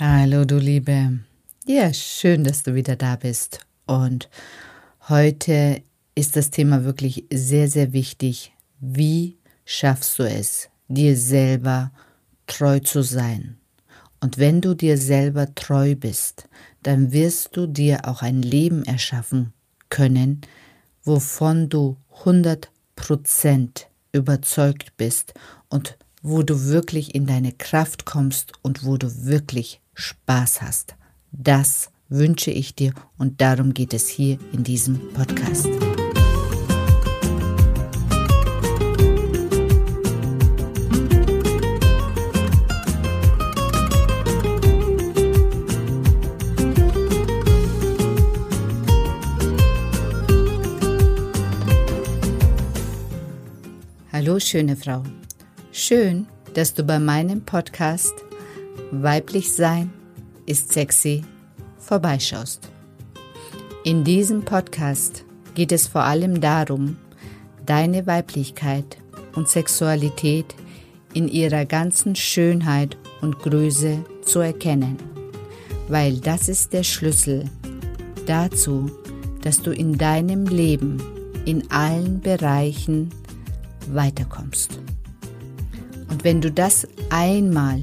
Hallo, du Liebe. Ja, schön, dass du wieder da bist. Und heute ist das Thema wirklich sehr, sehr wichtig. Wie schaffst du es, dir selber treu zu sein? Und wenn du dir selber treu bist, dann wirst du dir auch ein Leben erschaffen können, wovon du 100% überzeugt bist und wo du wirklich in deine Kraft kommst und wo du wirklich Spaß hast. Das wünsche ich dir und darum geht es hier in diesem Podcast. Hallo schöne Frau. Schön, dass du bei meinem Podcast Weiblich sein ist sexy vorbeischaust. In diesem Podcast geht es vor allem darum, deine Weiblichkeit und Sexualität in ihrer ganzen Schönheit und Größe zu erkennen, weil das ist der Schlüssel dazu, dass du in deinem Leben in allen Bereichen weiterkommst. Und wenn du das einmal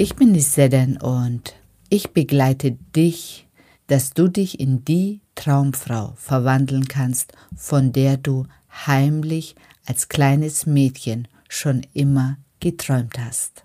Ich bin die Sedan und ich begleite dich, dass du dich in die Traumfrau verwandeln kannst, von der du heimlich als kleines Mädchen schon immer geträumt hast.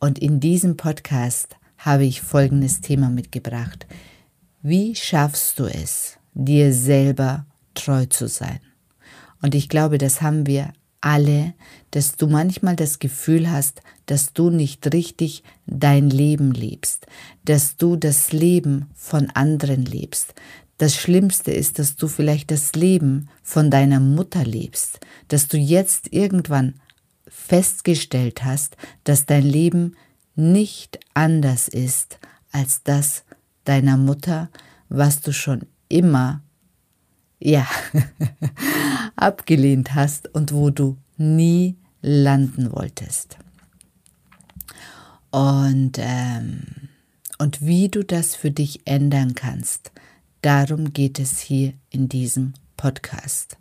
Und in diesem Podcast habe ich folgendes Thema mitgebracht. Wie schaffst du es, dir selber treu zu sein? Und ich glaube, das haben wir alle, dass du manchmal das Gefühl hast, dass du nicht richtig dein Leben lebst, dass du das Leben von anderen lebst. Das Schlimmste ist, dass du vielleicht das Leben von deiner Mutter lebst, dass du jetzt irgendwann festgestellt hast, dass dein Leben nicht anders ist als das deiner Mutter, was du schon immer ja, abgelehnt hast und wo du nie landen wolltest. Und, ähm, und wie du das für dich ändern kannst, darum geht es hier in diesem Podcast.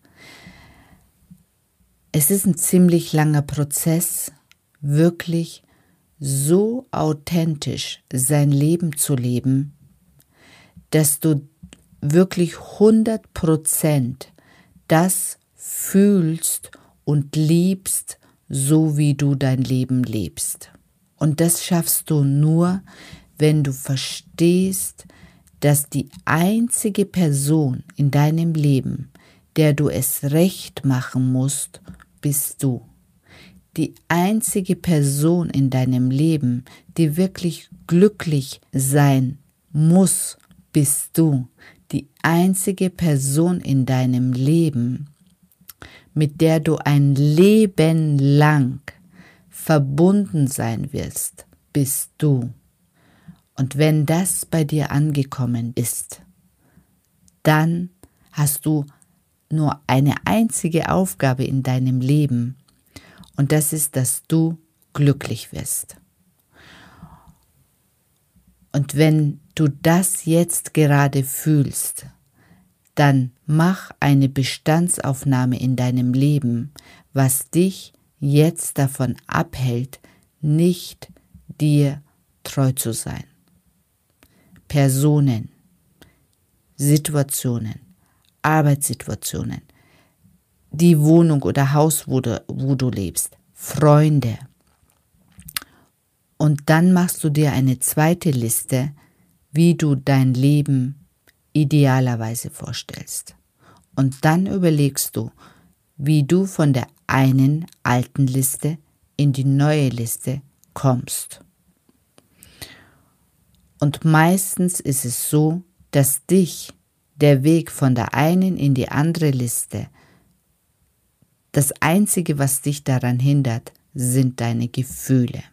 Es ist ein ziemlich langer Prozess, wirklich so authentisch sein Leben zu leben, dass du wirklich 100 Prozent das fühlst und liebst, so wie du dein Leben lebst. Und das schaffst du nur, wenn du verstehst, dass die einzige Person in deinem Leben, der du es recht machen musst, bist du. Die einzige Person in deinem Leben, die wirklich glücklich sein muss, bist du die einzige Person in deinem Leben, mit der du ein Leben lang verbunden sein wirst, bist du. Und wenn das bei dir angekommen ist, dann hast du nur eine einzige Aufgabe in deinem Leben und das ist, dass du glücklich wirst. Und wenn du das jetzt gerade fühlst, dann mach eine Bestandsaufnahme in deinem Leben, was dich jetzt davon abhält, nicht dir treu zu sein. Personen, Situationen, Arbeitssituationen, die Wohnung oder Haus, wo du, wo du lebst, Freunde, Und dann machst du dir eine zweite Liste, wie du dein Leben idealerweise vorstellst. Und dann überlegst du, wie du von der einen alten Liste in die neue Liste kommst. Und meistens ist es so, dass dich der Weg von der einen in die andere Liste, das Einzige, was dich daran hindert, sind deine Gefühle,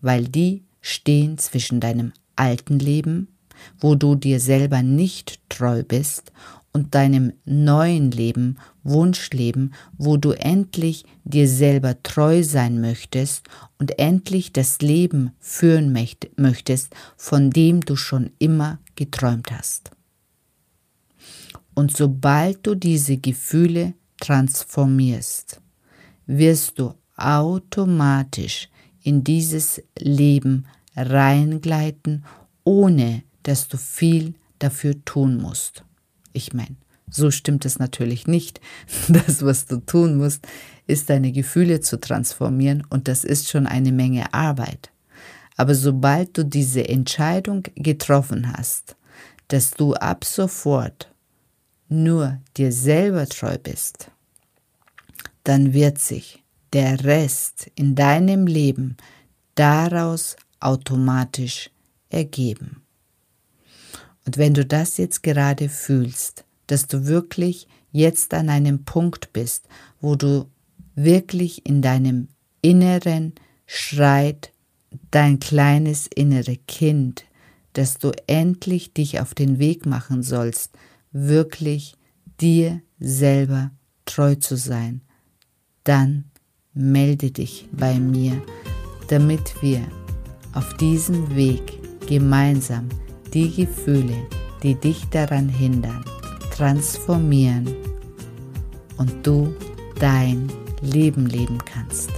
weil die stehen zwischen deinem alten Leben, wo du dir selber nicht treu bist, und deinem neuen Leben, Wunschleben, wo du endlich dir selber treu sein möchtest und endlich das Leben führen möchtest, von dem du schon immer geträumt hast. Und sobald du diese Gefühle transformierst, wirst du automatisch in dieses Leben reingleiten, ohne dass du viel dafür tun musst. Ich meine, so stimmt es natürlich nicht. Das, was du tun musst, ist deine Gefühle zu transformieren und das ist schon eine Menge Arbeit. Aber sobald du diese Entscheidung getroffen hast, dass du ab sofort nur dir selber treu bist, dann wird sich der Rest in deinem Leben daraus automatisch ergeben. Und wenn du das jetzt gerade fühlst, dass du wirklich jetzt an einem Punkt bist, wo du wirklich in deinem Inneren schreit dein kleines innere Kind, dass du endlich dich auf den Weg machen sollst, wirklich dir selber treu zu sein, dann melde dich bei mir, damit wir auf diesem Weg gemeinsam die Gefühle, die dich daran hindern, transformieren und du dein Leben leben kannst.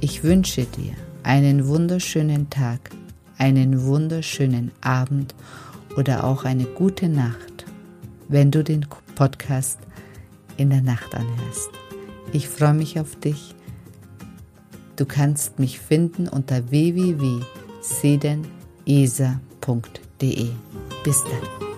Ich wünsche dir einen wunderschönen Tag, einen wunderschönen Abend oder auch eine gute Nacht, wenn du den Podcast in der Nacht anhörst. Ich freue mich auf dich. Du kannst mich finden unter www.seden.com esa.de. Bis dann.